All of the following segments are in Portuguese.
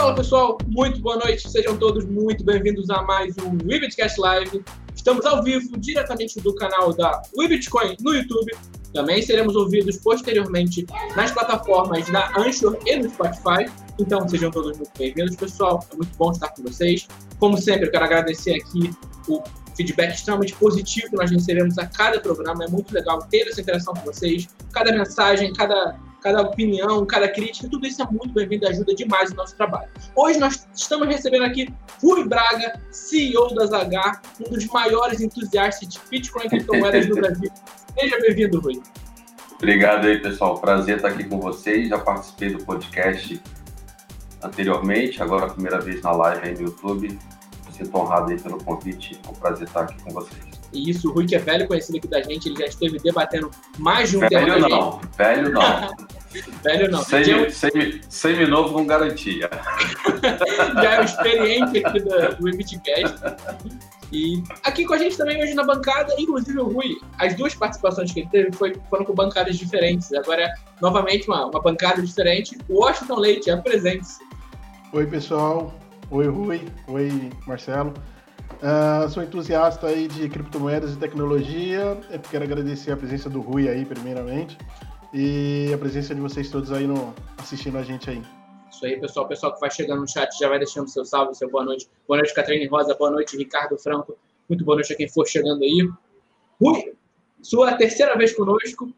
Fala pessoal, muito boa noite, sejam todos muito bem-vindos a mais um Webitcast Live. Estamos ao vivo, diretamente do canal da Webitcoin no YouTube. Também seremos ouvidos posteriormente nas plataformas da Anchor e do Spotify. Então sejam todos muito bem-vindos, pessoal. É muito bom estar com vocês. Como sempre, eu quero agradecer aqui o feedback extremamente positivo que nós recebemos a cada programa. É muito legal ter essa interação com vocês. Cada mensagem, cada cada opinião, cada crítica, tudo isso é muito bem-vindo e ajuda demais o nosso trabalho. Hoje nós estamos recebendo aqui Rui Braga, CEO da Zagar, um dos maiores entusiastas de Bitcoin e criptomoedas do Brasil. Seja bem-vindo, Rui. Obrigado aí, pessoal. Prazer estar aqui com vocês. Já participei do podcast anteriormente, agora a primeira vez na live aí no YouTube. Sinto honrado aí pelo convite. É um prazer estar aqui com vocês. E isso, o Rui, que é velho conhecido aqui da gente, ele já esteve debatendo mais de um velho tema. Velho não, velho não. velho não. Semi, é semi, semi novo com garantia. já é o experiente aqui do, do Webcast. E aqui com a gente também hoje na bancada, inclusive o Rui, as duas participações que ele teve foi, foram com bancadas diferentes. Agora é novamente uma, uma bancada diferente. O Washington Leite, apresente-se. Oi, pessoal. Oi, Rui. Oi, Marcelo. Uh, sou entusiasta aí de criptomoedas e tecnologia. Eu quero agradecer a presença do Rui aí, primeiramente, e a presença de vocês todos aí no, assistindo a gente aí. Isso aí, pessoal. Pessoal que vai chegando no chat já vai deixando seu salve, seu boa noite. Boa noite, Catarina Rosa. Boa noite, Ricardo Franco. Muito boa noite a quem for chegando aí. Rui, sua terceira vez conosco.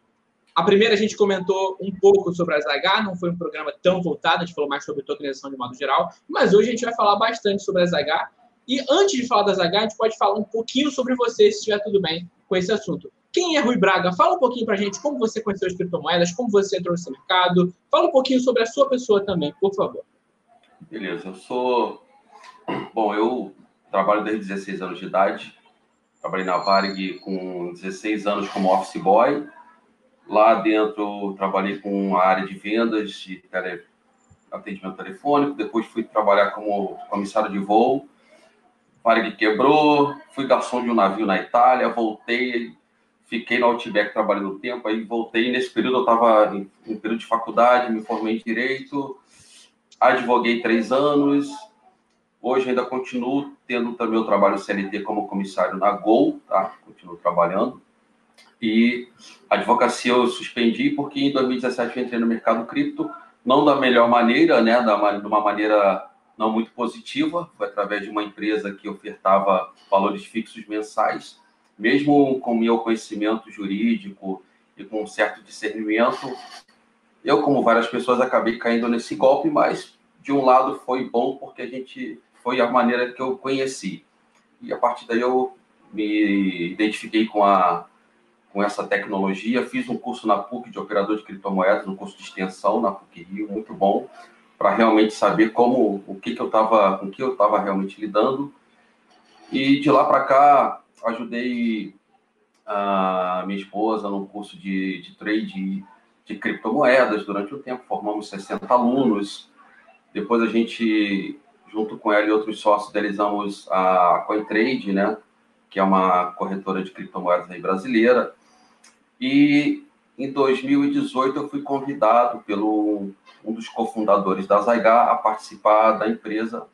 A primeira a gente comentou um pouco sobre a Zagar, não foi um programa tão voltado, a gente falou mais sobre tokenização de modo geral, mas hoje a gente vai falar bastante sobre a Zagar e antes de falar das H, a gente pode falar um pouquinho sobre você, se estiver tudo bem com esse assunto. Quem é Rui Braga? Fala um pouquinho pra gente como você conheceu as criptomoedas, como você entrou nesse mercado. Fala um pouquinho sobre a sua pessoa também, por favor. Beleza, eu sou. Bom, eu trabalho desde 16 anos de idade. Trabalhei na Varg com 16 anos como office boy. Lá dentro trabalhei com a área de vendas, de tele... atendimento telefônico. Depois fui trabalhar como comissário de voo Varig quebrou, fui garçom de um navio na Itália, voltei, fiquei no Outback trabalhando um tempo, aí voltei. Nesse período eu estava em, em, período de faculdade, me formei em Direito, advoguei três anos, hoje ainda continuo tendo também o trabalho CLT como comissário na Gol, tá? Continuo trabalhando. E a advocacia eu suspendi porque em 2017 eu entrei no mercado cripto, não da melhor maneira, né? Da, de uma maneira não muito positiva, foi através de uma empresa que ofertava valores fixos mensais, mesmo com meu conhecimento jurídico e com um certo discernimento, eu, como várias pessoas, acabei caindo nesse golpe, mas de um lado foi bom porque a gente foi a maneira que eu conheci. E a partir daí eu me identifiquei com a com essa tecnologia, fiz um curso na PUC de operador de criptomoedas, um curso de extensão na PUC Rio, muito bom para realmente saber como o que, que eu estava com que eu estava realmente lidando. E de lá para cá ajudei a minha esposa num curso de, de trade de criptomoedas durante o tempo formamos 60 alunos. Depois a gente junto com ela e outros sócios idealizamos a CoinTrade né que é uma corretora de criptomoedas brasileira. E em 2018 eu fui convidado pelo um dos cofundadores da Zygar a participar da empresa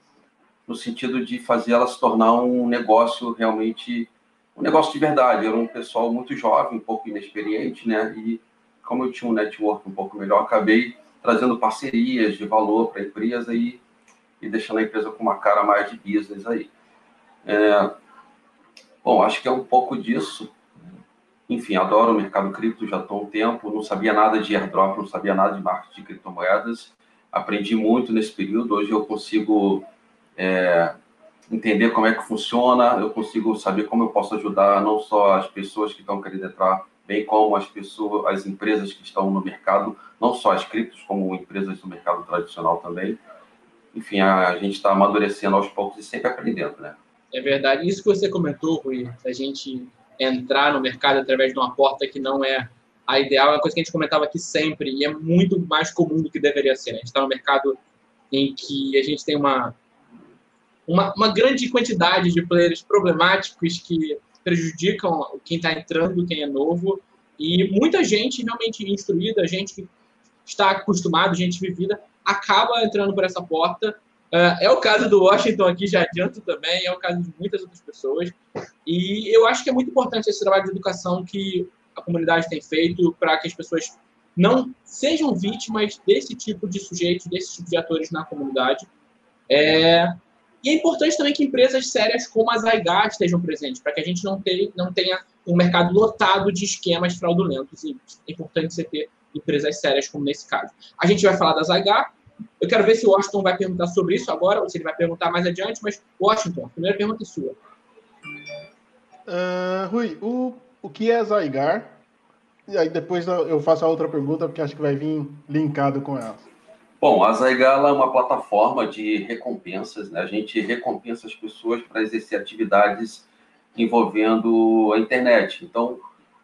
no sentido de fazer ela se tornar um negócio realmente um negócio de verdade. Era um pessoal muito jovem, um pouco inexperiente, né? E como eu tinha um network um pouco melhor, acabei trazendo parcerias de valor para a empresa e, e deixando a empresa com uma cara mais de business aí. É, bom, acho que é um pouco disso. Enfim, adoro o mercado cripto, já estou há um tempo, não sabia nada de airdrop, não sabia nada de marketing de criptomoedas. Aprendi muito nesse período, hoje eu consigo é, entender como é que funciona, eu consigo saber como eu posso ajudar não só as pessoas que estão querendo entrar, bem como as pessoas, as empresas que estão no mercado, não só as criptos, como empresas do mercado tradicional também. Enfim, a, a gente está amadurecendo aos poucos e sempre aprendendo, né? É verdade. Isso que você comentou, Rui, a gente entrar no mercado através de uma porta que não é a ideal, é uma coisa que a gente comentava aqui sempre, e é muito mais comum do que deveria ser. Né? A gente está no mercado em que a gente tem uma, uma, uma grande quantidade de players problemáticos que prejudicam quem está entrando, quem é novo, e muita gente realmente instruída, gente que está acostumada, gente vivida, acaba entrando por essa porta é o caso do Washington aqui, já adianto também, é o caso de muitas outras pessoas. E eu acho que é muito importante esse trabalho de educação que a comunidade tem feito para que as pessoas não sejam vítimas desse tipo de sujeitos, desse tipo de atores na comunidade. É... E é importante também que empresas sérias como a Zygat estejam presentes, para que a gente não, tenha, não tenha um mercado lotado de esquemas fraudulentos. E é importante você ter empresas sérias, como nesse caso. A gente vai falar da Zygat, eu quero ver se o Washington vai perguntar sobre isso agora, ou se ele vai perguntar mais adiante, mas, Washington, a primeira pergunta é sua. Uh, Rui, o, o que é Zygar? E aí depois eu faço a outra pergunta, porque acho que vai vir linkado com ela. Bom, a Zygar é uma plataforma de recompensas, né? A gente recompensa as pessoas para exercer atividades envolvendo a internet. Então,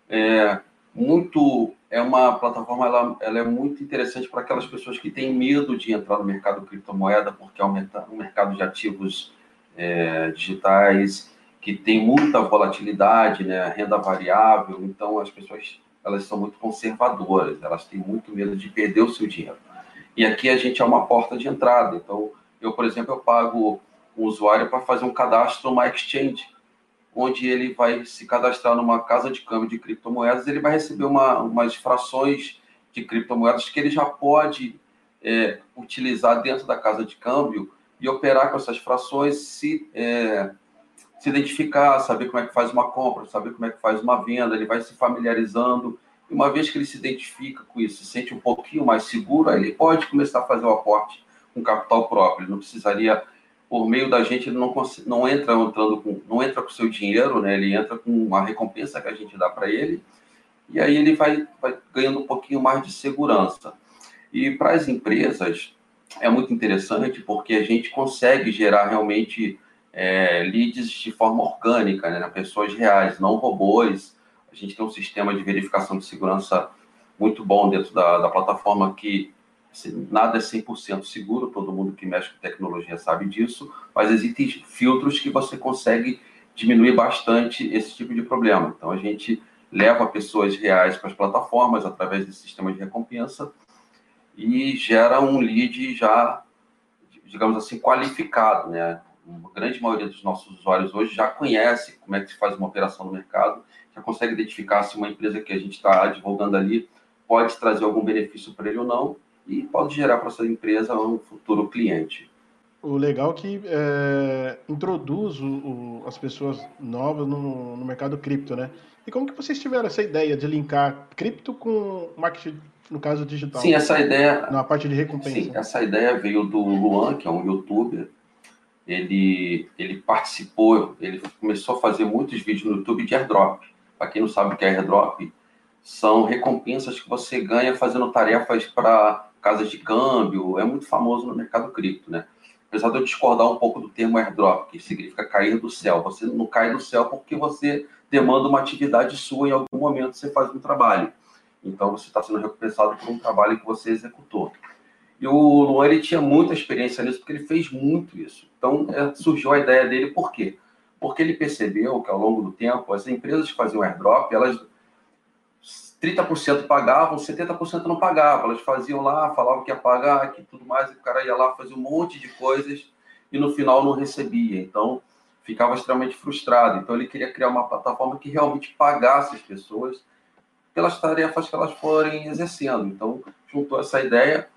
é, muito é uma plataforma ela, ela é muito interessante para aquelas pessoas que têm medo de entrar no mercado criptomoeda porque é um, mercado de ativos é, digitais que tem muita volatilidade, né, renda variável. Então as pessoas elas são muito conservadoras, elas têm muito medo de perder o seu dinheiro. E aqui a gente é uma porta de entrada. Então eu, por exemplo, eu pago um usuário para fazer um cadastro numa exchange onde ele vai se cadastrar numa casa de câmbio de criptomoedas, ele vai receber uma, umas frações de criptomoedas que ele já pode é, utilizar dentro da casa de câmbio e operar com essas frações, se, é, se identificar, saber como é que faz uma compra, saber como é que faz uma venda, ele vai se familiarizando. E uma vez que ele se identifica com isso, se sente um pouquinho mais seguro, ele pode começar a fazer o aporte com capital próprio. Ele não precisaria por meio da gente ele não, não entra entrando com não entra com seu dinheiro, né? Ele entra com uma recompensa que a gente dá para ele e aí ele vai, vai ganhando um pouquinho mais de segurança. E para as empresas é muito interessante porque a gente consegue gerar realmente é, leads de forma orgânica, né? Pessoas reais, não robôs. A gente tem um sistema de verificação de segurança muito bom dentro da, da plataforma que nada é 100% seguro, todo mundo que mexe com tecnologia sabe disso, mas existem filtros que você consegue diminuir bastante esse tipo de problema. Então, a gente leva pessoas reais para as plataformas através desse sistema de recompensa e gera um lead já, digamos assim, qualificado, né? A grande maioria dos nossos usuários hoje já conhece como é que se faz uma operação no mercado, já consegue identificar se uma empresa que a gente está divulgando ali pode trazer algum benefício para ele ou não, e pode gerar para essa empresa um futuro cliente. O legal é que é, introduz o, o, as pessoas novas no, no, mercado cripto, né? E como que vocês tiveram essa ideia de linkar cripto com marketing, no caso digital? Sim, essa ideia... Na parte de recompensa. Sim, essa ideia veio do Luan, que é um youtuber. Ele, ele participou, ele começou a fazer muitos vídeos no YouTube de airdrop. Para quem não sabe o que é airdrop, são recompensas que você ganha fazendo tarefas para casas de câmbio, é muito famoso no mercado cripto, né? Apesar de eu discordar um pouco do termo airdrop, que significa cair do céu. Você não cai do céu porque você demanda uma atividade sua em algum momento você faz um trabalho. Então você está sendo recompensado por um trabalho que você executou. E o Luan ele tinha muita experiência nisso porque ele fez muito isso. Então é, surgiu a ideia dele por quê? Porque ele percebeu que ao longo do tempo as empresas que faziam airdrop elas 30% pagavam, 70% não pagavam. Elas faziam lá, falavam que ia pagar, que tudo mais, e o cara ia lá, fazia um monte de coisas e no final não recebia. Então, ficava extremamente frustrado. Então, ele queria criar uma plataforma que realmente pagasse as pessoas pelas tarefas que elas forem exercendo. Então, juntou essa ideia.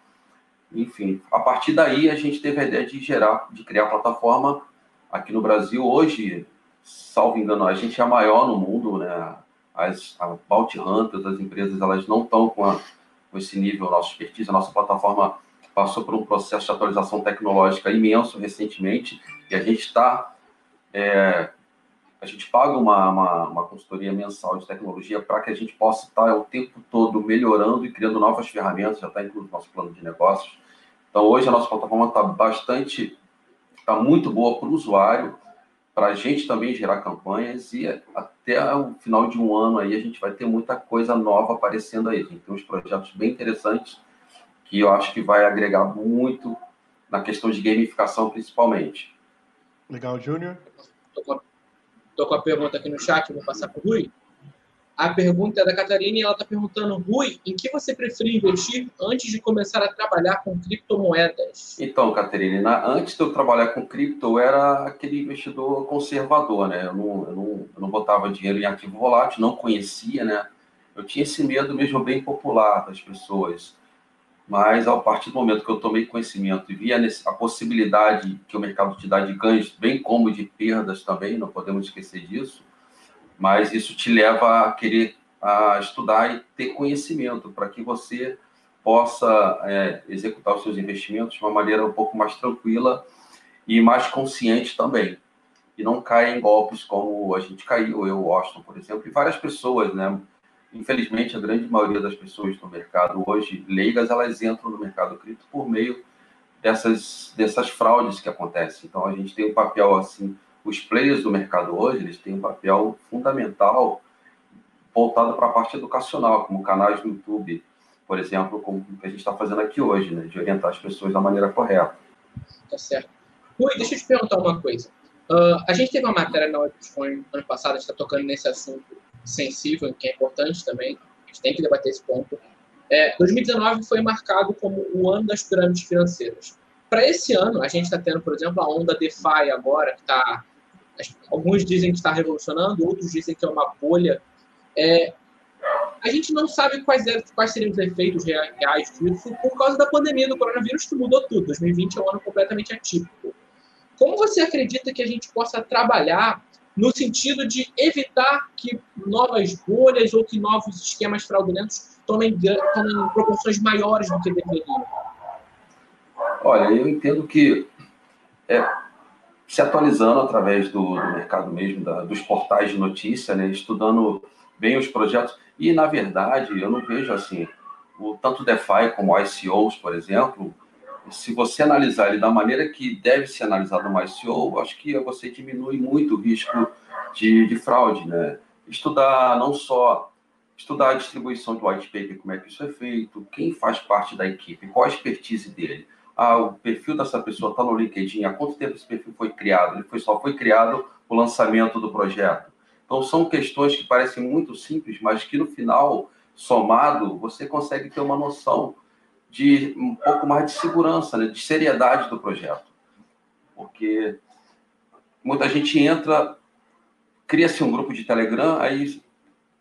Enfim, a partir daí, a gente teve a ideia de gerar, de criar a plataforma aqui no Brasil. Hoje, salvo engano, a gente é a maior no mundo, né? As a Bounty Hunters, as empresas, elas não estão com, a, com esse nível, nossa expertise, a nossa plataforma passou por um processo de atualização tecnológica imenso recentemente e a gente está é, a gente paga uma, uma, uma, consultoria mensal de tecnologia para que a gente possa estar o tempo todo melhorando e criando novas ferramentas, já está incluso no nosso plano de negócios. Então, hoje a nossa plataforma está bastante, está muito boa para o usuário, para a gente também gerar campanhas e até o final de um ano aí a gente vai ter muita coisa nova aparecendo aí. A gente tem uns projetos bem interessantes que eu acho que vai agregar muito na questão de gamificação principalmente. Legal, Júnior. Estou com, com, a pergunta aqui no chat, vou passar para o Rui. A pergunta é da Catarina e ela está perguntando, Rui, em que você prefere investir antes de começar a trabalhar com criptomoedas? Então, Catarina, antes de eu trabalhar com cripto, eu era aquele investidor conservador, né? Eu não, eu não, eu não botava dinheiro em ativo volátil, não conhecia, né? Eu tinha esse medo mesmo bem popular das pessoas. Mas, a partir do momento que eu tomei conhecimento e vi a possibilidade que o mercado te dá de ganhos, bem como de perdas também, não podemos esquecer disso, mas isso te leva a querer a estudar e ter conhecimento para que você possa é, executar os seus investimentos de uma maneira um pouco mais tranquila e mais consciente também. E não caia em golpes como a gente caiu, eu, Washington, por exemplo, e várias pessoas, né? Infelizmente, a grande maioria das pessoas no mercado hoje, leigas, elas entram no mercado cripto por meio dessas, dessas fraudes que acontecem. Então, a gente tem um papel, assim, os players do mercado hoje, eles têm um papel fundamental voltado para a parte educacional, como canais no YouTube, por exemplo, como a gente está fazendo aqui hoje, né, de orientar as pessoas da maneira correta. Tá certo. Rui, deixa eu te perguntar uma coisa. Uh, a gente teve uma matéria na Webcoin ano passado, a gente está tocando nesse assunto sensível, que é importante também, a gente tem que debater esse ponto. É, 2019 foi marcado como o ano das pirâmides financeiras. Para esse ano, a gente está tendo, por exemplo, a onda DeFi agora, que está Alguns dizem que está revolucionando, outros dizem que é uma bolha. É, a gente não sabe quais, é, quais seriam os efeitos reais disso por causa da pandemia do coronavírus, que mudou tudo. 2020 é um ano completamente atípico. Como você acredita que a gente possa trabalhar no sentido de evitar que novas bolhas ou que novos esquemas fraudulentos tomem, tomem proporções maiores do que deveriam? Olha, eu entendo que é, se atualizando através do, do mercado mesmo, da, dos portais de notícia, né, estudando bem os projetos. E, na verdade, eu não vejo assim, o, tanto DeFi como ICOs, por exemplo, se você analisar ele da maneira que deve ser analisado no ICO, acho que você diminui muito o risco de, de fraude. Né? Estudar não só estudar a distribuição do white paper, como é que isso é feito, quem faz parte da equipe, qual a expertise dele ah, o perfil dessa pessoa está no LinkedIn, há quanto tempo esse perfil foi criado? Ele foi, só foi criado o lançamento do projeto. Então, são questões que parecem muito simples, mas que no final, somado, você consegue ter uma noção de um pouco mais de segurança, né, de seriedade do projeto. Porque muita gente entra, cria-se um grupo de Telegram, aí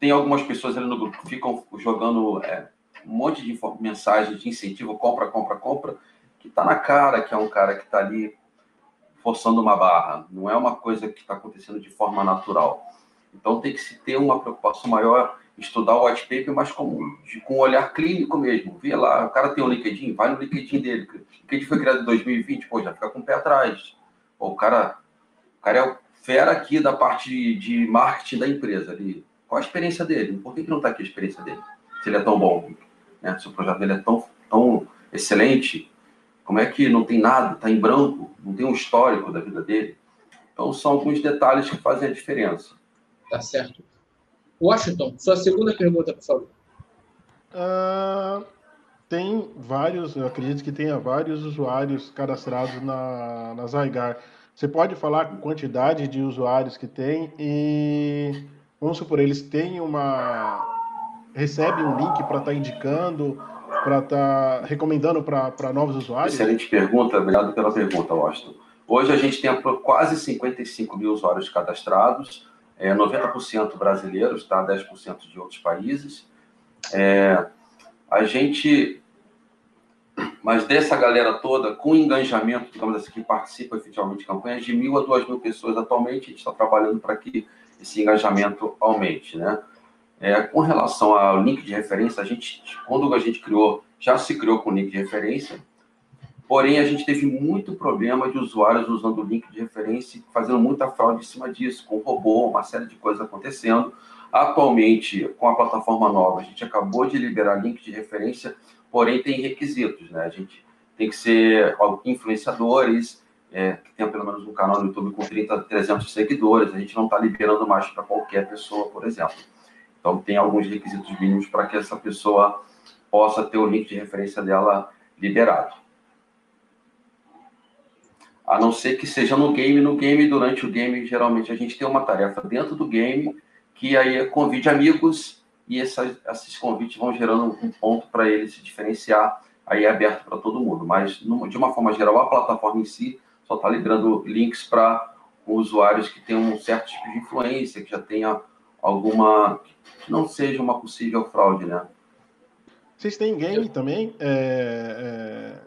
tem algumas pessoas ali no grupo que ficam jogando é, um monte de mensagens de incentivo, compra, compra, compra, que está na cara que é um cara que está ali forçando uma barra. Não é uma coisa que está acontecendo de forma natural. Então tem que se ter uma preocupação maior estudar o white paper, mas com, de, com um olhar clínico mesmo. Vê lá, o cara tem um LinkedIn, vai no LinkedIn dele. O LinkedIn foi criado em 2020, pô, já fica com o pé atrás. Pô, o cara, o cara é o fera aqui da parte de, de marketing da empresa ali. Qual a experiência dele? Por que, que não está aqui a experiência dele? Se ele é tão bom, né? se o projeto dele é tão, tão excelente, como é que não tem nada, está em branco, não tem um histórico da vida dele? Então, são alguns detalhes que fazem a diferença. Tá certo. Washington, sua segunda pergunta, por favor. Uh, tem vários, eu acredito que tenha vários usuários cadastrados na, na Zygar. Você pode falar a quantidade de usuários que tem e, vamos supor, eles têm uma. recebem um link para estar tá indicando para estar tá recomendando para novos usuários? Excelente pergunta, obrigado pela pergunta, Washington. Hoje a gente tem quase 55 mil usuários cadastrados, é, 90% brasileiros, tá? 10% de outros países. É, a gente, mas dessa galera toda, com engajamento, digamos assim, que participa efetivamente de campanhas, de mil a duas mil pessoas atualmente, a gente está trabalhando para que esse engajamento aumente, né? É, com relação ao link de referência, a gente, quando a gente criou, já se criou com link de referência, porém a gente teve muito problema de usuários usando o link de referência, fazendo muita fraude em cima disso, com robô, uma série de coisas acontecendo. Atualmente, com a plataforma nova, a gente acabou de liberar link de referência, porém tem requisitos, né? A gente tem que ser influenciadores, é, que tenha pelo menos um canal no YouTube com 30, 300 seguidores, a gente não está liberando mais para qualquer pessoa, por exemplo. Então, tem alguns requisitos mínimos para que essa pessoa possa ter o link de referência dela liberado. A não ser que seja no game. No game, durante o game, geralmente a gente tem uma tarefa dentro do game que aí convide amigos e essas, esses convites vão gerando um ponto para ele se diferenciar. Aí é aberto para todo mundo, mas de uma forma geral, a plataforma em si só está liberando links para usuários que têm um certo tipo de influência, que já tenha alguma. que não seja uma possível fraude, né? Vocês têm game também? É,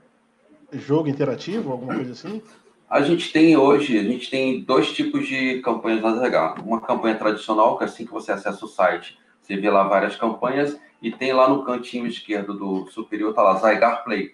é, jogo interativo, alguma coisa assim? A gente tem hoje, a gente tem dois tipos de campanhas na ZH. Uma campanha tradicional, que é assim que você acessa o site, você vê lá várias campanhas, e tem lá no cantinho esquerdo do superior, tá lá, Zygar Play.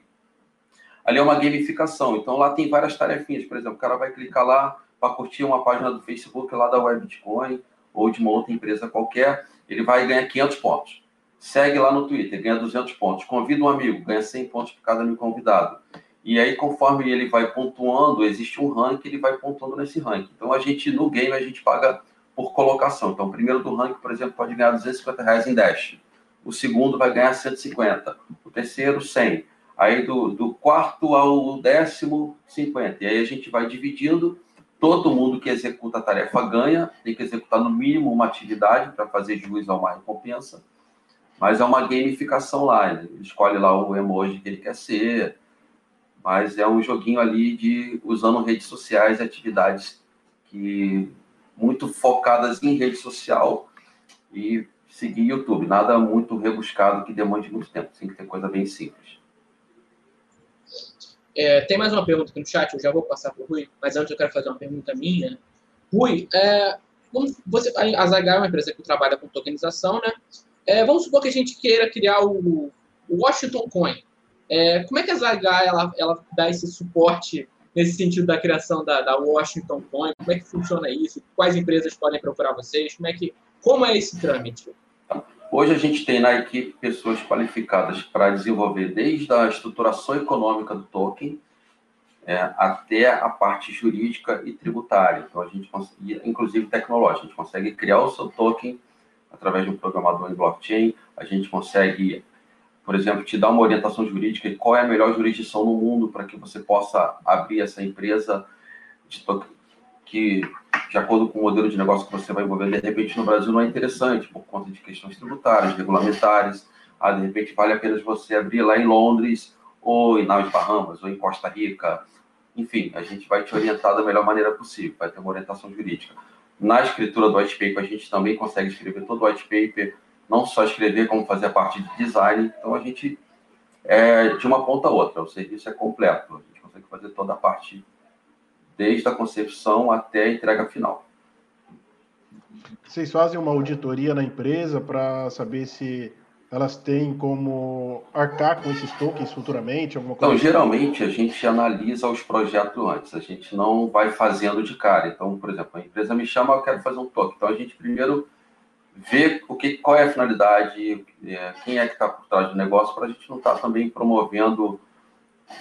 Ali é uma gamificação, então lá tem várias tarefinhas. Por exemplo, o cara vai clicar lá para curtir uma página do Facebook lá da Web Bitcoin ou de uma outra empresa qualquer, ele vai ganhar 500 pontos. Segue lá no Twitter, ganha 200 pontos. Convida um amigo, ganha 100 pontos por cada amigo convidado. E aí, conforme ele vai pontuando, existe um ranking, ele vai pontuando nesse ranking. Então, a gente, no game, a gente paga por colocação. Então, o primeiro do ranking, por exemplo, pode ganhar 250 reais em Dash. O segundo vai ganhar 150. O terceiro, 100. Aí, do, do quarto ao décimo, 50. E aí, a gente vai dividindo. Todo mundo que executa a tarefa ganha. Tem que executar, no mínimo, uma atividade para fazer juiz a uma recompensa. Mas é uma gamificação lá. Ele escolhe lá o emoji que ele quer ser mas é um joguinho ali de usando redes sociais, atividades que muito focadas em rede social e seguir YouTube. Nada muito rebuscado que demande muito tempo. Tem que ter coisa bem simples. É, tem mais uma pergunta aqui no chat, eu já vou passar para o Rui, mas antes eu quero fazer uma pergunta minha. Rui, é, você, a Zagar é uma empresa que trabalha com tokenização, né? É, vamos supor que a gente queira criar o, o Washington Coin. É, como é que a Zagar ela, ela dá esse suporte nesse sentido da criação da, da Washington Coin? Como é que funciona isso? Quais empresas podem procurar vocês? Como é, que, como é esse trâmite? Hoje a gente tem na equipe pessoas qualificadas para desenvolver desde a estruturação econômica do token é, até a parte jurídica e tributária. Então a gente consegue, inclusive tecnológica, a gente consegue criar o seu token através de um programador em blockchain, a gente consegue por exemplo, te dar uma orientação jurídica e qual é a melhor jurisdição no mundo para que você possa abrir essa empresa que, de acordo com o modelo de negócio que você vai envolver, de repente no Brasil não é interessante por conta de questões tributárias, regulamentares. Ah, de repente vale a pena você abrir lá em Londres, ou em Naus Bahamas, ou em Costa Rica. Enfim, a gente vai te orientar da melhor maneira possível, vai ter uma orientação jurídica. Na escritura do white paper, a gente também consegue escrever todo o white paper não só escrever, como fazer a parte de design. Então, a gente, é, de uma ponta a outra, o serviço é completo. A gente consegue fazer toda a parte, desde a concepção até a entrega final. Vocês fazem uma auditoria na empresa para saber se elas têm como arcar com esses tokens futuramente? Alguma coisa então, geralmente a gente analisa os projetos antes, a gente não vai fazendo de cara. Então, por exemplo, a empresa me chama, eu quero fazer um token. Então, a gente primeiro ver o que, qual é a finalidade, é, quem é que está por trás do negócio, para a gente não estar tá também promovendo,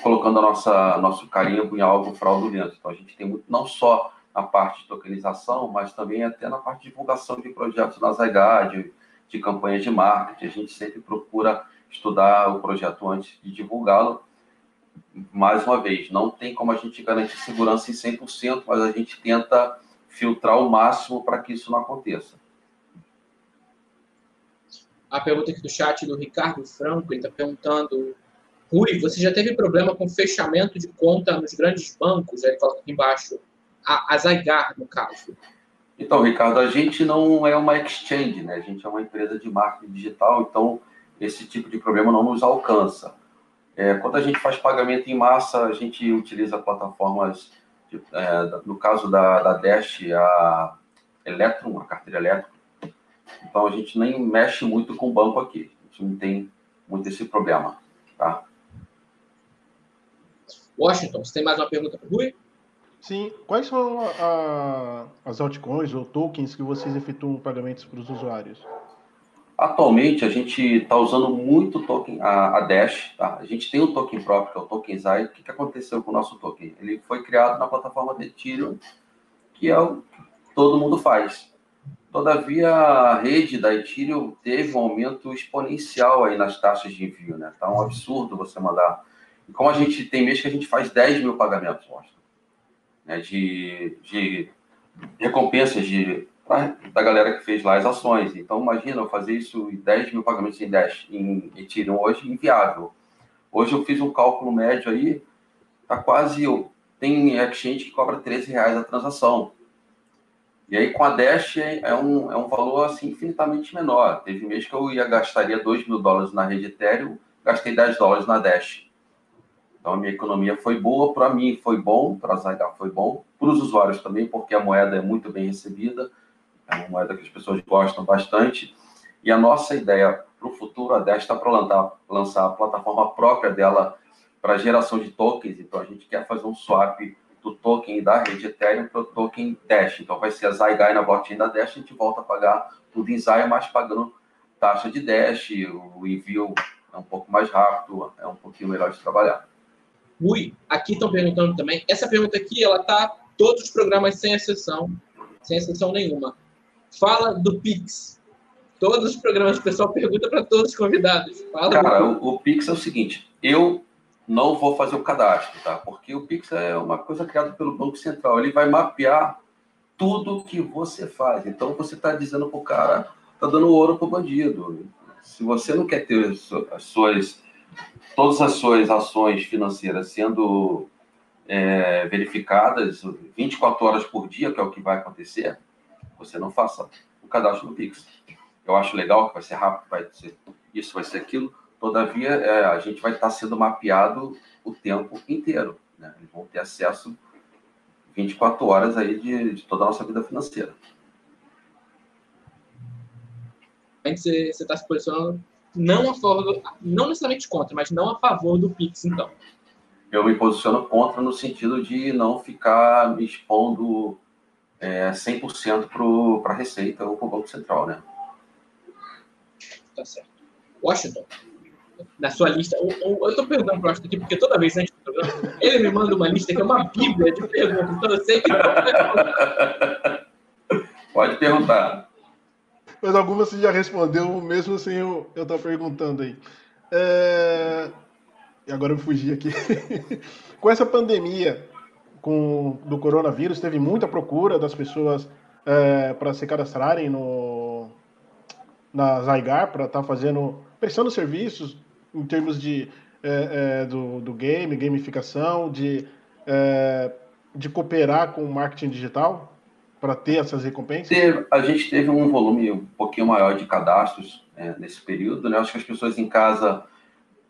colocando a nossa nosso carimbo em algo fraudulento. Então a gente tem muito, não só na parte de tokenização, mas também até na parte de divulgação de projetos na ZH, de, de campanhas de marketing. A gente sempre procura estudar o projeto antes de divulgá-lo. Mais uma vez, não tem como a gente garantir segurança em 100%, mas a gente tenta filtrar o máximo para que isso não aconteça a pergunta aqui do chat do Ricardo Franco, ele está perguntando, Rui, você já teve problema com fechamento de conta nos grandes bancos? Aí coloca aqui embaixo, a, a Zygar, no caso. Então, Ricardo, a gente não é uma exchange, né? A gente é uma empresa de marketing digital, então esse tipo de problema não nos alcança. É, quando a gente faz pagamento em massa, a gente utiliza plataformas, de, é, no caso da, da Dash, a Electrum, a carteira elétrica, então a gente nem mexe muito com o banco aqui. A gente não tem muito esse problema, tá? Washington, você tem mais uma pergunta para o Rui? Sim. Quais são a, as altcoins ou tokens que vocês efetuam pagamentos para os usuários? Atualmente a gente está usando muito token, a, a, Dash, tá? A gente tem um token próprio, que é o Token Zai. O que, que aconteceu com o nosso token? Ele foi criado na plataforma de Ethereum, que é o que todo mundo faz. Todavia, a rede da Ethereum teve um aumento exponencial aí nas taxas de envio, né? Tá um absurdo você mandar. E como a gente tem mês que a gente faz 10 mil pagamentos, mostra, né? de, de recompensas de pra, da galera que fez lá as ações. Então, imagina eu fazer isso em 10 mil pagamentos em Dash, em Ethereum, hoje inviável. Hoje eu fiz um cálculo médio aí, tá quase. Tem exchange que cobra 13 reais a transação. E aí com a Dash é, é um, é um valor assim infinitamente menor. Teve mês que eu ia gastaria 2 mil dólares na rede Ethereum, gastei 10 dólares na Dash. Então a minha economia foi boa, para mim foi bom, para a Zygar foi bom, para os usuários também, porque a moeda é muito bem recebida, é uma moeda que as pessoas gostam bastante. E a nossa ideia para o futuro, a Dash está para lançar, a plataforma própria dela para geração de tokens, então a gente quer fazer um swap do token da rede Ethereum para o token Dash. Então vai ser a Zygai na blockchain da Dash, a gente volta a pagar tudo em Zai, mas pagando taxa de Dash, o envio é um pouco mais rápido, é um pouquinho melhor de trabalhar. Ui, aqui estão perguntando também. Essa pergunta aqui, ela tá todos os programas sem exceção, sem exceção nenhuma. Fala do Pix. Todos os programas o pessoal pergunta para todos os convidados. Fala Cara, o, o Pix é o seguinte, eu não vou fazer o cadastro, tá? Porque o Pix é uma coisa criada pelo Banco Central. Ele vai mapear tudo que você faz. Então você está dizendo para o cara, está dando ouro para o bandido. Se você não quer ter as suas, todas as suas ações financeiras sendo é, verificadas 24 horas por dia, que é o que vai acontecer, você não faça o cadastro no Pix. Eu acho legal que vai ser rápido, vai ser isso, vai ser aquilo Todavia, é, a gente vai estar sendo mapeado o tempo inteiro. Né? Eles vão ter acesso 24 horas aí de, de toda a nossa vida financeira. Você está se posicionando não a favor, não necessariamente contra, mas não a favor do Pix, então. Eu me posiciono contra no sentido de não ficar me expondo é, 100% para a Receita ou para o Banco Central, né? Tá certo. Washington na sua lista. eu estou perguntando para o aqui, porque toda vez antes do programa, ele me manda uma lista que é uma bíblia de perguntas, então eu sei que Pode perguntar. Mas algumas você já respondeu, mesmo sem eu estar tá perguntando aí. É... E agora eu fugi aqui. com essa pandemia com, do coronavírus, teve muita procura das pessoas é, para se cadastrarem no, na Zygar, para estar tá fazendo, prestando serviços em termos de, é, é, do, do game, gamificação, de, é, de cooperar com o marketing digital para ter essas recompensas? Teve, a gente teve um volume um pouquinho maior de cadastros é, nesse período. Né? Acho que as pessoas em casa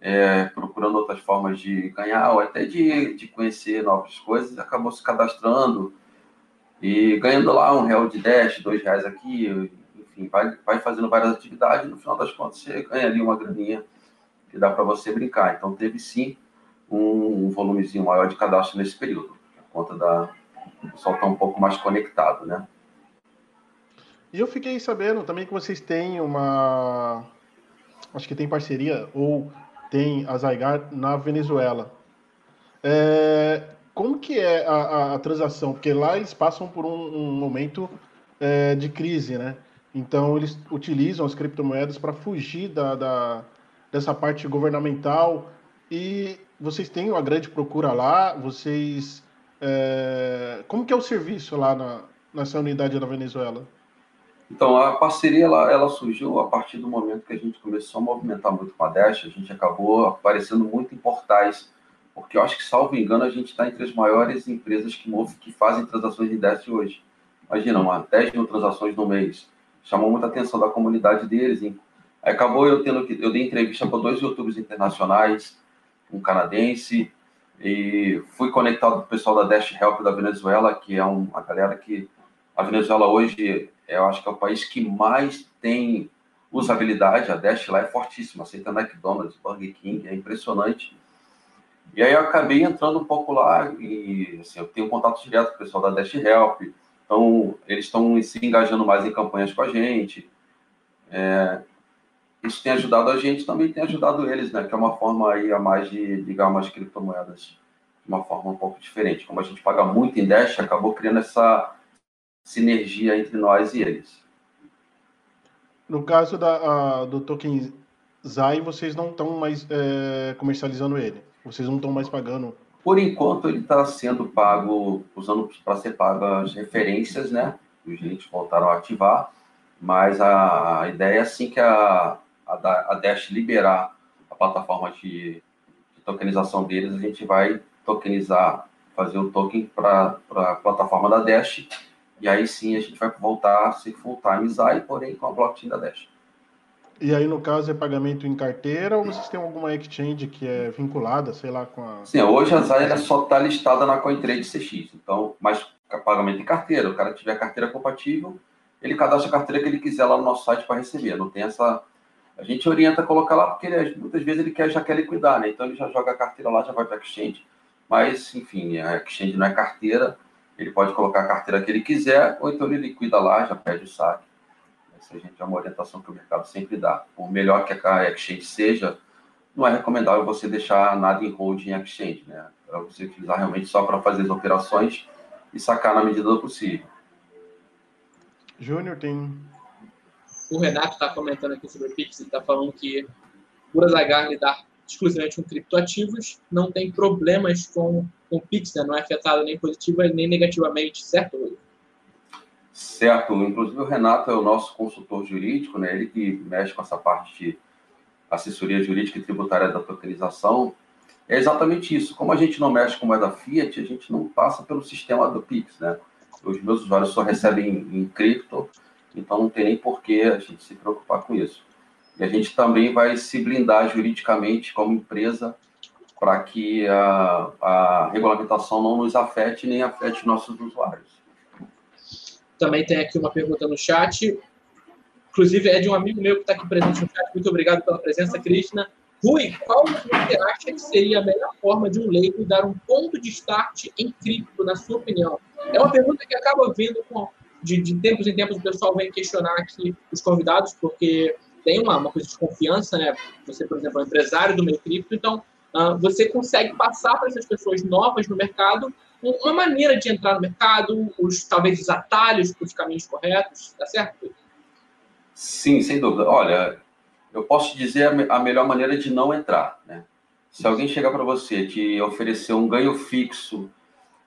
é, procurando outras formas de ganhar ou até de, de conhecer novas coisas, acabou se cadastrando e ganhando lá um real de 10, dois reais aqui, enfim, vai, vai fazendo várias atividades, no final das contas você ganha ali uma graninha que dá para você brincar. Então, teve sim um, um volumezinho maior de cadastro nesse período, por conta da. O pessoal está um pouco mais conectado, né? E eu fiquei sabendo também que vocês têm uma. Acho que tem parceria, ou tem a Zygar na Venezuela. É, como que é a, a, a, transação? Porque lá eles passam por um, um momento é, de crise, né? Então eles utilizam as criptomoedas para fugir da, da, dessa parte governamental. E vocês têm uma grande procura lá, vocês. É, como que é o serviço lá na, nessa unidade da Venezuela? Então, a parceria ela, ela, surgiu a partir do momento que a gente começou a movimentar muito com a Dash, a gente acabou aparecendo muito em portais, porque eu acho que, salvo engano, a gente está entre as maiores empresas que, move, que fazem transações de Dash hoje. Imagina, uma 10 mil transações no mês. Chamou muita atenção da comunidade deles, acabou eu tendo que. Eu dei entrevista para dois youtubers internacionais, um canadense, e fui conectado com o pessoal da Dash Help da Venezuela, que é uma galera que. A Venezuela hoje, eu acho que é o país que mais tem usabilidade. A Dash lá é fortíssima, aceita McDonald's, Burger King, é impressionante. E aí eu acabei entrando um pouco lá e assim, eu tenho contato direto com o pessoal da Dash Help. Então, eles estão se engajando mais em campanhas com a gente. É, isso tem ajudado a gente, também tem ajudado eles, né? Que é uma forma aí a mais de ligar umas criptomoedas de uma forma um pouco diferente. Como a gente paga muito em Dash, acabou criando essa sinergia entre nós e eles. No caso da, a, do token ZAI, vocês não estão mais é, comercializando ele? Vocês não estão mais pagando? Por enquanto, ele está sendo pago, usando para ser pago as referências, né? os gerentes voltaram a ativar, mas a, a ideia é assim que a, a, Dash liberar a plataforma de, de tokenização deles, a gente vai tokenizar, fazer o token para a plataforma da Dash, e aí sim a gente vai voltar a ser full-time ZAI, porém com a blockchain da Dash. E aí, no caso, é pagamento em carteira ou vocês têm alguma exchange que é vinculada, sei lá, com a. Sim, hoje a Zai só está listada na CoinTrade CX. Então, mas pagamento em carteira. O cara tiver carteira compatível, ele cadastra a carteira que ele quiser lá no nosso site para receber. Não tem essa. A gente orienta a colocar lá porque ele, muitas vezes ele quer, já quer liquidar, né? Então ele já joga a carteira lá, já vai para a exchange. Mas, enfim, a exchange não é carteira. Ele pode colocar a carteira que ele quiser, ou então ele liquida lá, já pede o saque a gente é uma orientação que o mercado sempre dá. Por melhor que a exchange seja, não é recomendável você deixar nada em hold em exchange, né? Para você utilizar realmente só para fazer as operações e sacar na medida do possível. Júnior tem. O Renato está comentando aqui sobre o Pix, ele está falando que por Azagar lidar exclusivamente com criptoativos, não tem problemas com, com o Pix, né? não é afetado nem positiva nem negativamente, certo, Certo, inclusive o Renato é o nosso consultor jurídico, né? ele que mexe com essa parte de assessoria jurídica e tributária da tokenização. É exatamente isso. Como a gente não mexe com moeda fiat, a gente não passa pelo sistema do Pix, né? Os meus usuários só recebem em cripto, então não tem nem por que a gente se preocupar com isso. E a gente também vai se blindar juridicamente como empresa para que a, a regulamentação não nos afete nem afete nossos usuários. Também tem aqui uma pergunta no chat. Inclusive, é de um amigo meu que está aqui presente no chat. Muito obrigado pela presença, Krishna. Rui, qual você acha que seria a melhor forma de um leigo dar um ponto de start em cripto, na sua opinião? É uma pergunta que acaba vindo com, de, de tempos em tempos, o pessoal vem questionar aqui os convidados, porque tem uma, uma coisa de confiança, né? Você, por exemplo, é um empresário do meio cripto, então uh, você consegue passar para essas pessoas novas no mercado uma maneira de entrar no mercado, os talvez os atalhos para os caminhos corretos, tá certo? Sim, sem dúvida. Olha, eu posso dizer a melhor maneira de não entrar, né? Se alguém chegar para você te oferecer um ganho fixo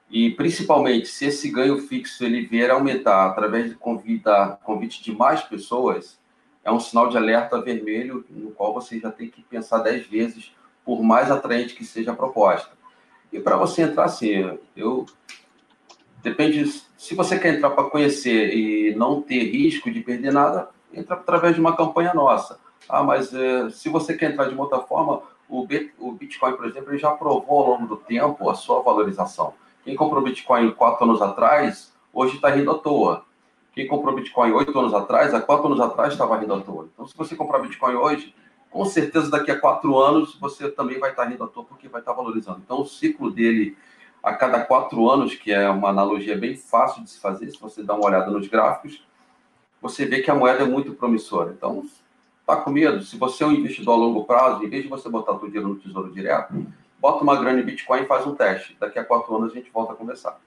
e principalmente se esse ganho fixo ele vier aumentar através de convida, convite de mais pessoas, é um sinal de alerta vermelho no qual você já tem que pensar dez vezes por mais atraente que seja a proposta. E para você entrar, assim, eu. Depende. Se você quer entrar para conhecer e não ter risco de perder nada, entra através de uma campanha nossa. Ah, mas é, se você quer entrar de uma outra forma, o, Bitcoin, por exemplo, ele já provou ao longo do tempo a sua valorização. Quem comprou Bitcoin quatro anos atrás, hoje está rindo à toa. Quem comprou Bitcoin oito anos atrás, há quatro anos atrás estava rindo à toa. Então, se você comprar Bitcoin hoje, com certeza daqui a quatro anos você também vai estar rindo à toa porque vai estar valorizando. Então, o ciclo dele a cada quatro anos, que é uma analogia bem fácil de se fazer, se você dá uma olhada nos gráficos, você vê que a moeda é muito promissora. Então, tá com medo? Se você é um investidor a longo prazo, em vez de você botar o dinheiro no tesouro direto, bota uma grana em Bitcoin e faz um teste. Daqui a quatro anos a gente volta a conversar.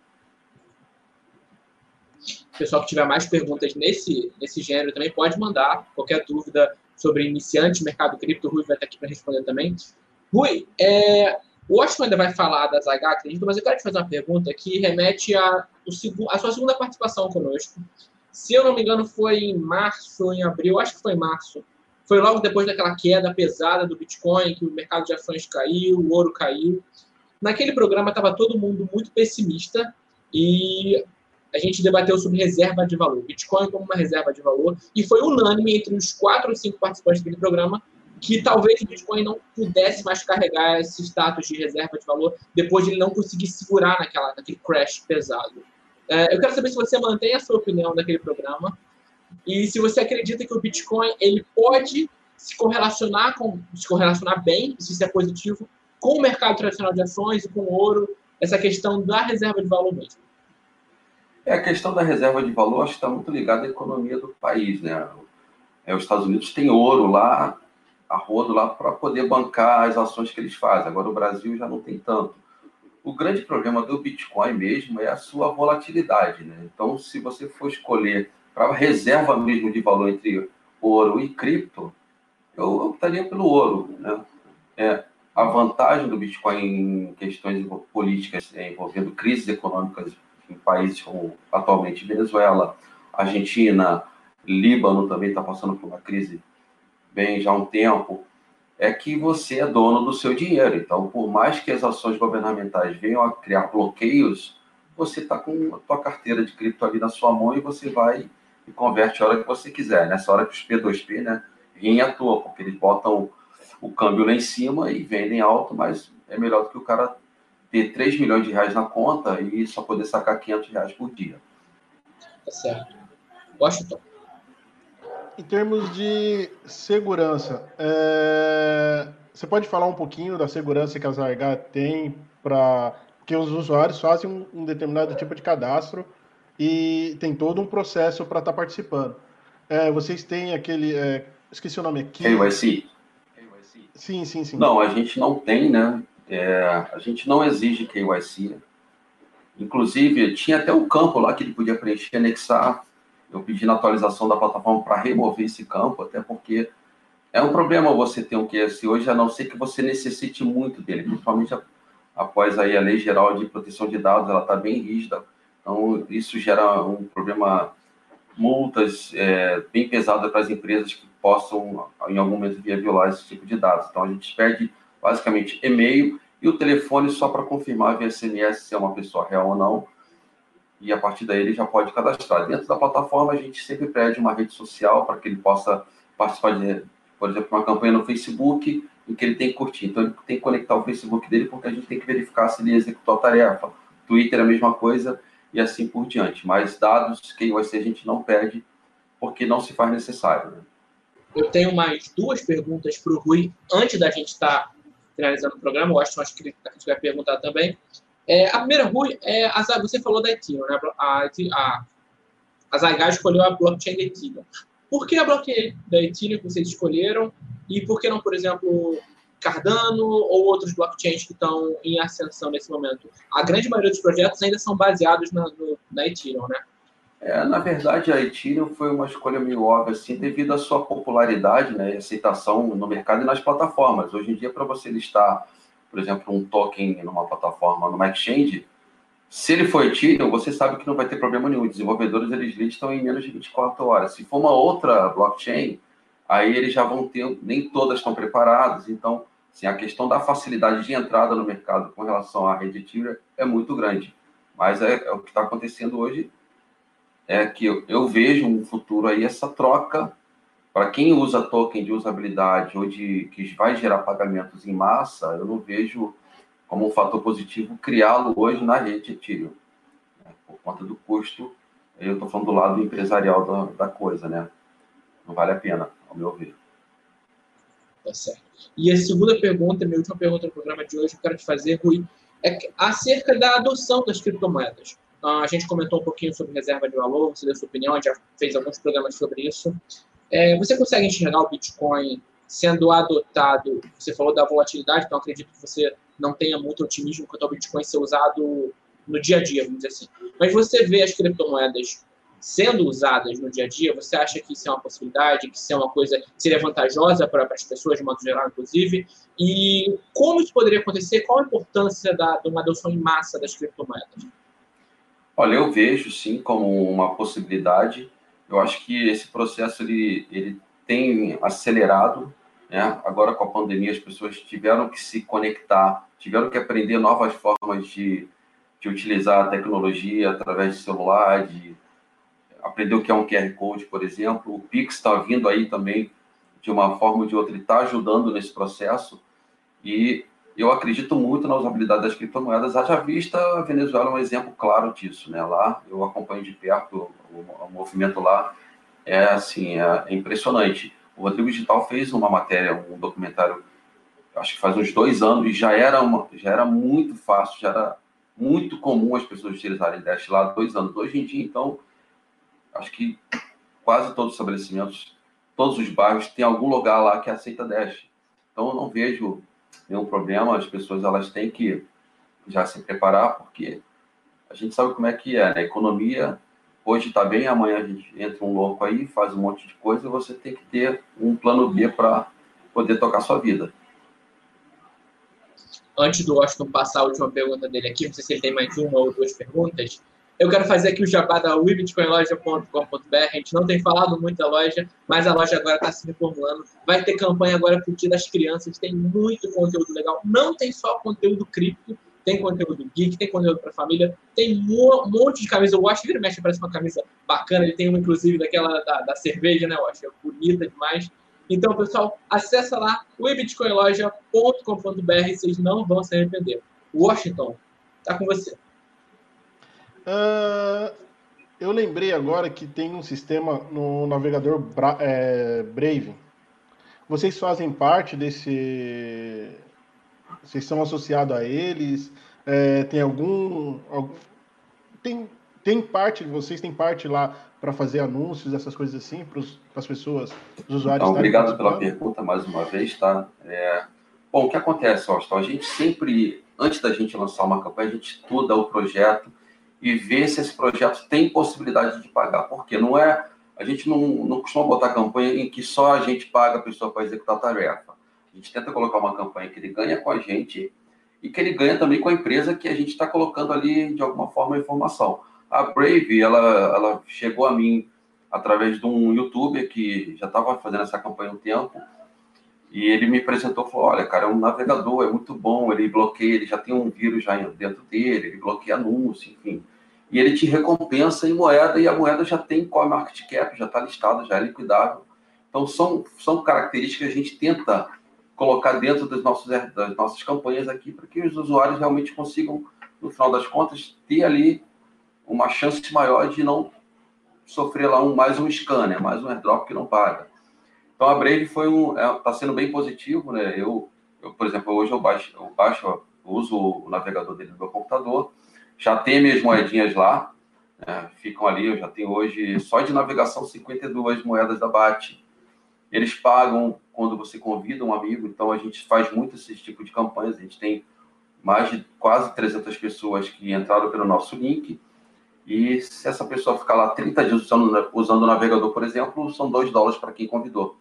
Pessoal que tiver mais perguntas nesse, nesse gênero também pode mandar. Qualquer dúvida sobre iniciante mercado cripto. O Rui vai estar aqui para responder também. Rui, é, o Washington ainda vai falar das H cripto, mas eu quero te fazer uma pergunta que remete a sua segunda participação conosco. Se eu não me engano, foi em março, em abril, acho que foi em março. Foi logo depois daquela queda pesada do Bitcoin, que o mercado de ações caiu, o ouro caiu. Naquele programa estava todo mundo muito pessimista e a gente debateu sobre reserva de valor, Bitcoin como uma reserva de valor, e foi unânime entre os quatro ou cinco participantes daquele programa que talvez o Bitcoin não pudesse mais carregar esse status de reserva de valor depois de ele não conseguir segurar naquela, naquele crash pesado. É, eu quero saber se você mantém a sua opinião daquele programa e se você acredita que o Bitcoin ele pode se correlacionar com se correlacionar bem, se isso é positivo, com o mercado tradicional de ações e com o ouro, essa questão da reserva de valor mesmo. É, a questão da reserva de valor acho que está muito ligada à economia do país, né? É, os Estados Unidos têm ouro lá, a rodo lá, para poder bancar as ações que eles fazem. Agora o Brasil já não tem tanto. O grande problema do Bitcoin mesmo é a sua volatilidade, né? Então, se você for escolher para reserva mesmo de valor entre ouro e cripto, eu optaria pelo ouro, né? É, a vantagem do Bitcoin em questões políticas é, envolvendo crises econômicas em países como atualmente Venezuela, Argentina, Líbano também está passando por uma crise bem já há um tempo, é que você é dono do seu dinheiro. Então, por mais que as ações governamentais venham a criar bloqueios, você está com a tua carteira de cripto ali na sua mão e você vai e converte a hora que você quiser. Nessa hora que os P2P, né, riem à toa, porque eles botam o câmbio lá em cima e vendem alto, mas é melhor do que o cara ter 3 milhões de reais na conta e só poder sacar 500 reais por dia. Tá certo. Washington. Em termos de segurança, é... você pode falar um pouquinho da segurança que a Zargar tem para que os usuários fazem um, determinado tipo de cadastro e tem todo um processo para estar tá participando. É, vocês têm aquele, é... esqueci o nome aqui. KYC. Sim, sim, sim. Não, a gente não tem, né? É, a gente não exige KYC. Inclusive, tinha até um campo lá que ele podia preencher, anexar eu pedi na atualização da plataforma para remover esse campo, até porque é um problema você ter um QS hoje, a não ser que você necessite muito dele, principalmente após aí a Lei Geral de Proteção de Dados, ela está bem rígida, então isso gera um problema, multas é, bem pesadas para as empresas que possam, em algum momento, violar esse tipo de dados. Então a gente pede basicamente e-mail e o telefone só para confirmar via SMS se é uma pessoa real ou não, e a partir daí ele já pode cadastrar. Dentro da plataforma, a gente sempre pede uma rede social para que ele possa participar de, por exemplo, uma campanha no Facebook em que ele tem que curtir. Então, ele tem que conectar o Facebook dele porque a gente tem que verificar se ele executou a tarefa. Twitter é a mesma coisa e assim por diante. Mas dados que vai ser a gente não pede porque não se faz necessário. Né? Eu tenho mais duas perguntas para o Rui antes da gente estar tá finalizando o programa. Eu acho, acho que ele vai perguntar também. É, a primeira, Rui, é, a, você falou da Ethereum, né? A, a, a Zygar escolheu a blockchain da Ethereum. Por que a blockchain da Ethereum que vocês escolheram? E por que não, por exemplo, Cardano ou outros blockchains que estão em ascensão nesse momento? A grande maioria dos projetos ainda são baseados na, no, na Ethereum, né? É, na verdade, a Ethereum foi uma escolha meio óbvia, assim, devido à sua popularidade né, e aceitação no mercado e nas plataformas. Hoje em dia, para você listar por exemplo, um token numa plataforma, numa exchange, se ele for Ethereum, você sabe que não vai ter problema nenhum. Os desenvolvedores eles listam em menos de 24 horas. Se for uma outra blockchain, aí eles já vão ter, nem todas estão preparadas. Então, assim, a questão da facilidade de entrada no mercado com relação à rede Ethereum é muito grande. Mas é, é o que está acontecendo hoje é que eu, eu vejo um futuro aí essa troca para quem usa token de usabilidade ou de que vai gerar pagamentos em massa, eu não vejo como um fator positivo criá-lo hoje na rede Ethereum. Né? Por conta do custo, eu estou falando do lado empresarial da, da, coisa, né? Não vale a pena, ao meu ver. Tá certo. E a segunda pergunta, minha última pergunta no programa de hoje, eu quero te fazer, Rui, é acerca da adoção das criptomoedas. Ah, a gente comentou um pouquinho sobre reserva de valor, você deu sua opinião, já fez alguns programas sobre isso. É, você consegue enxergar o Bitcoin sendo adotado? Você falou da volatilidade, então acredito que você não tenha muito otimismo quanto ao Bitcoin ser usado no dia a dia, vamos dizer assim. Mas você vê as criptomoedas sendo usadas no dia a dia, você acha que isso é uma possibilidade, que isso é uma coisa que seria vantajosa para, as pessoas, de modo geral, inclusive? E como isso poderia acontecer? Qual a importância da, de uma adoção em massa das criptomoedas? Olha, eu vejo sim como uma possibilidade. Eu acho que esse processo ele, ele tem acelerado. Né? Agora, com a pandemia, as pessoas tiveram que se conectar, tiveram que aprender novas formas de, de utilizar a tecnologia através de celular, de aprender o que é um QR Code, por exemplo. O Pix está vindo aí também de uma forma ou de outra, ele está ajudando nesse processo. E eu acredito muito na usabilidade das criptomoedas. Haja vista, a Venezuela é um exemplo claro disso. Né? Lá, eu acompanho de perto o, o movimento lá. É assim, é, é impressionante. O Rodrigo Digital fez uma matéria, um documentário, acho que faz uns dois anos, e já era, uma, já era muito fácil, já era muito comum as pessoas utilizarem Dash lá dois anos. Hoje em dia, então, acho que quase todos os estabelecimentos, todos os bairros, tem algum lugar lá que aceita Dash. Então, eu não vejo nenhum problema, as pessoas elas têm que já se preparar, porque a gente sabe como é que é, né? A economia hoje está bem, amanhã a gente entra um louco aí, faz um monte de coisa, e você tem que ter um plano B para poder tocar sua vida. Antes do Washington passar a última pergunta dele aqui, não sei se ele tem mais uma ou duas perguntas, Eu quero fazer aqui o jabá da webitcoinloja.com.br. A gente não tem falado muito da loja, mas a loja agora está se reformulando. Vai ter campanha agora para o dia das crianças. Tem muito conteúdo legal. Não tem só conteúdo cripto, tem conteúdo geek, tem conteúdo para família, tem um monte de camisa. O Wash vira e mexe, parece uma camisa bacana. Ele tem uma, inclusive, daquela da, da cerveja, né, Wash? É bonita demais. Então, pessoal, acessa lá webitcoinloja.com.br. Vocês não vão se arrepender. Washington, tá com você. Uh, eu lembrei agora que tem um sistema no navegador Bra é, Brave. Vocês fazem parte desse. Vocês são associados a eles? É, tem algum, algum. Tem, tem parte, vocês têm parte lá para fazer anúncios, essas coisas assim, para as pessoas, os usuários? Então, obrigado pela pergunta mais uma vez, tá? É... Bom, o que acontece, Austin? A gente sempre, antes da gente lançar uma campanha, a gente estuda o projeto e ver se esse projeto tem possibilidade de pagar. Porque não é. A gente não, não costuma botar campanha em que só a gente paga a pessoa para executar a tarefa. A gente tenta colocar uma campanha que ele ganha com a gente e que ele ganha também com a empresa que a gente está colocando ali, de alguma forma, a informação. A Brave, ela, ela chegou a mim através de um youtuber que já estava fazendo essa campanha há um tempo, e ele me apresentou falou: Olha, cara, é um navegador, é muito bom. Ele bloqueia, ele já tem um vírus já dentro dele, ele bloqueia anúncio, enfim. E ele te recompensa em moeda, e a moeda já tem qual market cap, já está listada, já é liquidável. Então, são, são características que a gente tenta colocar dentro das nossas, das nossas campanhas aqui, para que os usuários realmente consigam, no final das contas, ter ali uma chance maior de não sofrer lá um, mais um scanner, mais um airdrop que não paga. Então a Brave foi um, está é, sendo bem positivo, né? Eu, eu, por exemplo, hoje eu baixo, eu baixo, eu uso o navegador dele no meu computador, já tem minhas moedinhas lá, né? ficam ali, eu já tenho hoje só de navegação 52 moedas da BAT. Eles pagam quando você convida um amigo, então a gente faz muito esse tipo de campanhas, a gente tem mais de quase 300 pessoas que entraram pelo nosso link, e se essa pessoa ficar lá 30 dias usando, usando o navegador, por exemplo, são 2 dólares para quem convidou.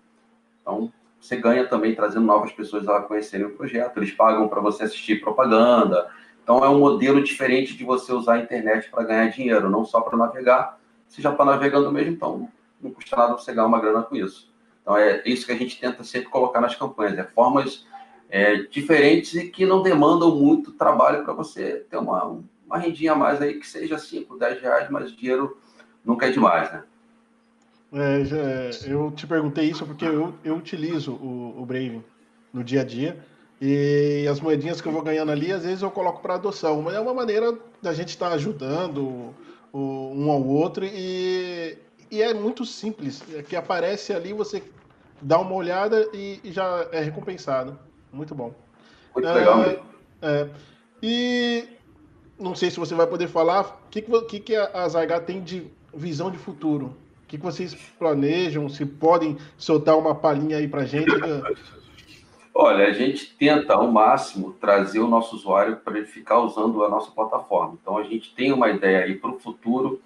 Então, você ganha também trazendo novas pessoas a conhecerem o projeto. Eles pagam para você assistir propaganda. Então, é um modelo diferente de você usar a internet para ganhar dinheiro, não só para navegar. Você já está navegando mesmo, então não custa nada você ganhar uma grana com isso. Então, é isso que a gente tenta sempre colocar nas campanhas. É formas é, diferentes e que não demandam muito trabalho para você ter uma, uma rendinha a mais aí que seja 5, 10 reais, mas dinheiro nunca é demais, né? É, eu te perguntei isso porque eu, eu utilizo o, o Brave no dia a dia e as moedinhas que eu vou ganhando ali, às vezes eu coloco para adoção, mas é uma maneira da gente estar tá ajudando o, um ao outro e, e é muito simples, é que aparece ali, você dá uma olhada e, e já é recompensado. Muito bom. Muito é, legal. É, e não sei se você vai poder falar, o que, que, que a Zargar tem de visão de futuro? Que, que vocês planejam? Se podem soltar uma palhinha aí para gente? Olha, a gente tenta ao máximo trazer o nosso usuário para ele ficar usando a nossa plataforma. Então a gente tem uma ideia aí para o futuro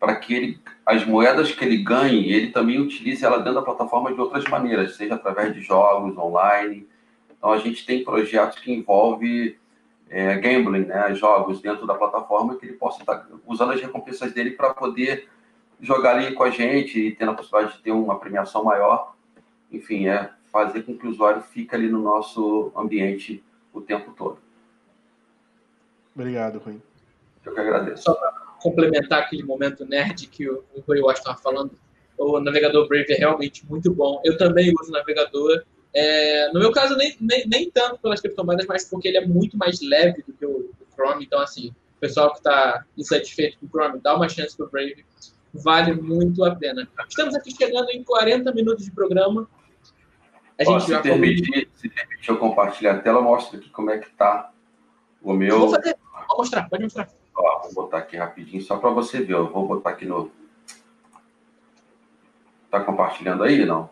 para que ele, as moedas que ele ganhe, ele também utilize ela dentro da plataforma de outras maneiras, seja através de jogos online. Então a gente tem projetos que envolvem é, gambling, né, jogos dentro da plataforma que ele possa estar usando as recompensas dele para poder jogar ali com a gente e tendo a possibilidade de ter uma premiação maior. Enfim, é fazer com que o usuário fique ali no nosso ambiente o tempo todo. Obrigado, Rui. Eu que agradeço. Só para complementar aquele momento nerd que o Rui Watts estava falando, o navegador Brave é realmente muito bom. Eu também uso o navegador. É, no meu caso, nem, nem, nem tanto pelas criptomoedas, mas porque ele é muito mais leve do que o, o Chrome. Então, assim, o pessoal que está insatisfeito com o Chrome, dá uma chance para o Brave vale muito a pena. Estamos aqui chegando em 40 minutos de programa. A gente Ó, se, permitir, se permitir eu compartilhar a tela, mostra aqui como é que tá o meu. Vou fazer. Vou mostrar, pode mostrar. Ó, vou botar aqui rapidinho, só para você ver. Eu vou botar aqui no. Tá compartilhando aí, não?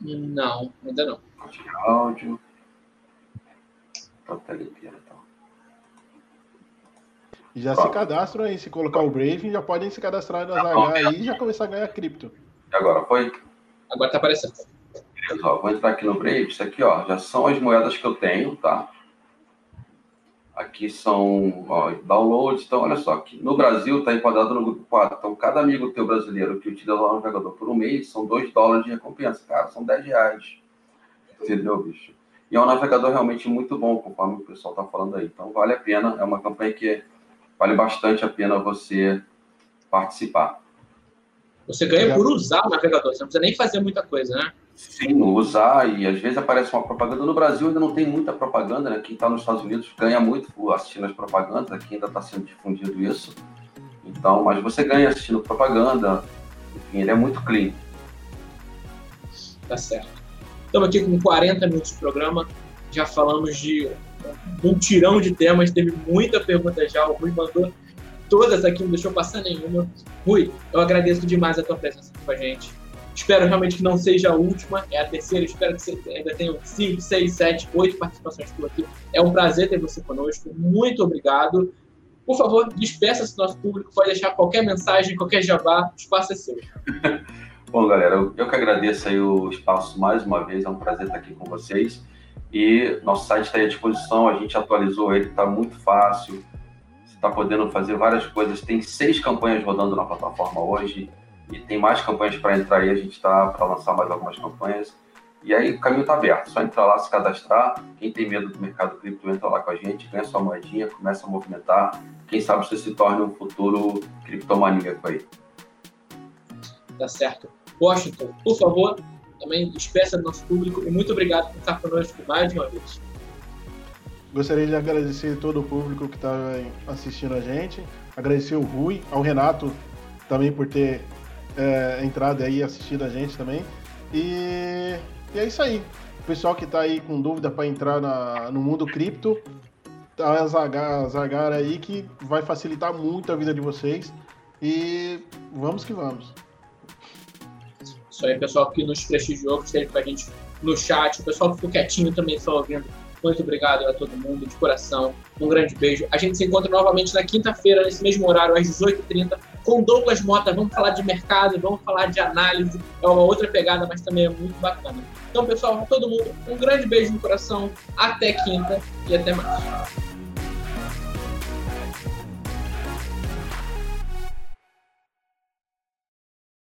Não, ainda não. Compartilhar áudio. Tá já se cadastram aí, se colocar o Brave, já podem se cadastrar nas H aí e já começar a ganhar cripto. E agora, foi? Agora tá aparecendo. Beleza, ó, vou entrar aqui no Brave, isso aqui, ó, já são as moedas que eu tenho, tá? Aqui são ó, downloads. Então, olha só, aqui no Brasil está enquadrado no grupo 4. Então, cada amigo teu brasileiro que utiliza o navegador por um mês são 2 dólares de recompensa. Cara, são 10 reais. Entendeu, bicho? E é um navegador realmente muito bom, conforme o pessoal está falando aí. Então, vale a pena. É uma campanha que vale bastante a pena você participar. Você ganha por usar o navegador, você não precisa nem fazer muita coisa, né? Sim, usar, e às vezes aparece uma propaganda. No Brasil ainda não tem muita propaganda, né? Quem está nos Estados Unidos ganha muito assistindo as propagandas, aqui ainda está sendo difundido isso. Então, mas você ganha assistindo propaganda, enfim, ele é muito clean. Tá certo. Estamos aqui com 40 minutos de programa, já falamos de um tirão de temas, teve muita pergunta já, o Rui mandou todas aqui, não deixou passar nenhuma. Rui, eu agradeço demais a tua presença aqui com a gente. Espero realmente que não seja a última, é a terceira. Espero que você ainda tenha 5, 6, 7, 8 participações por aqui. É um prazer ter você conosco. Muito obrigado. Por favor, despeça-se do nosso público. Pode deixar qualquer mensagem, qualquer jabá. O espaço é seu. Bom, galera, eu, eu que agradeço aí o espaço mais uma vez. É um prazer estar aqui com vocês. E nosso site está à disposição. A gente atualizou ele, está muito fácil. Você está podendo fazer várias coisas. Tem seis campanhas rodando na plataforma hoje e tem mais campanhas para entrar aí, a gente está para lançar mais algumas campanhas. E aí o caminho está aberto, só entrar lá, se cadastrar. Quem tem medo do mercado cripto, entra lá com a gente, ganha sua moedinha, começa a movimentar. Quem sabe você se torne um futuro criptomaníaco aí. Tá certo. Washington, por favor, também despeça do nosso público e muito obrigado por estar conosco mais uma vez. Gostaria de agradecer todo o público que está assistindo a gente, agradecer o Rui, ao Renato também por ter é, entrado aí e assistido a gente também. E, e, é isso aí. O pessoal que está aí com dúvida para entrar na, no mundo cripto, tá zagar, zagar aí que vai facilitar muito a vida de vocês. E vamos que vamos. Isso aí, pessoal que nos prestigiou, que esteve com a gente no chat, o pessoal que ficou quietinho também só ouvindo. Muito obrigado a todo mundo, de coração. Um grande beijo. A gente se encontra novamente na quinta-feira, nesse mesmo horário, às 18h30, com Douglas Mota. Vamos falar de mercado, vamos falar de análise. É uma outra pegada, mas também é muito bacana. Então, pessoal, todo mundo, um grande beijo no coração. Até quinta e até mais.